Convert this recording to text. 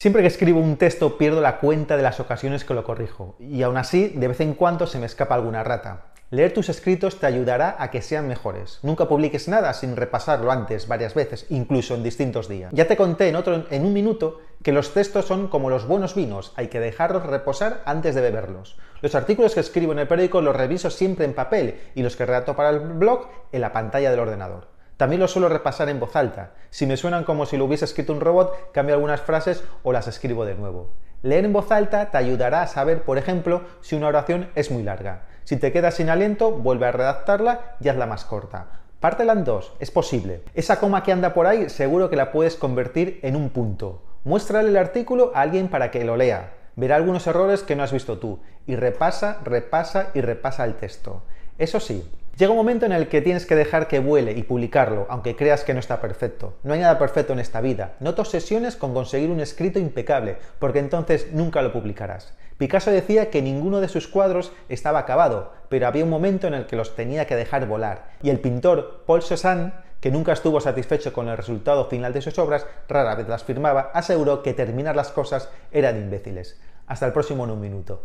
Siempre que escribo un texto pierdo la cuenta de las ocasiones que lo corrijo, y aún así de vez en cuando se me escapa alguna rata. Leer tus escritos te ayudará a que sean mejores. Nunca publiques nada sin repasarlo antes varias veces, incluso en distintos días. Ya te conté en otro en un minuto que los textos son como los buenos vinos, hay que dejarlos reposar antes de beberlos. Los artículos que escribo en el periódico los reviso siempre en papel y los que redacto para el blog en la pantalla del ordenador. También lo suelo repasar en voz alta. Si me suenan como si lo hubiese escrito un robot, cambio algunas frases o las escribo de nuevo. Leer en voz alta te ayudará a saber, por ejemplo, si una oración es muy larga. Si te quedas sin aliento, vuelve a redactarla y hazla más corta. Pártela en dos, es posible. Esa coma que anda por ahí seguro que la puedes convertir en un punto. Muéstrale el artículo a alguien para que lo lea. Verá algunos errores que no has visto tú. Y repasa, repasa y repasa el texto. Eso sí, Llega un momento en el que tienes que dejar que vuele y publicarlo, aunque creas que no está perfecto. No hay nada perfecto en esta vida. No te obsesiones con conseguir un escrito impecable, porque entonces nunca lo publicarás. Picasso decía que ninguno de sus cuadros estaba acabado, pero había un momento en el que los tenía que dejar volar. Y el pintor Paul Cézanne que nunca estuvo satisfecho con el resultado final de sus obras, rara vez las firmaba, aseguró que terminar las cosas era de imbéciles. Hasta el próximo en un minuto.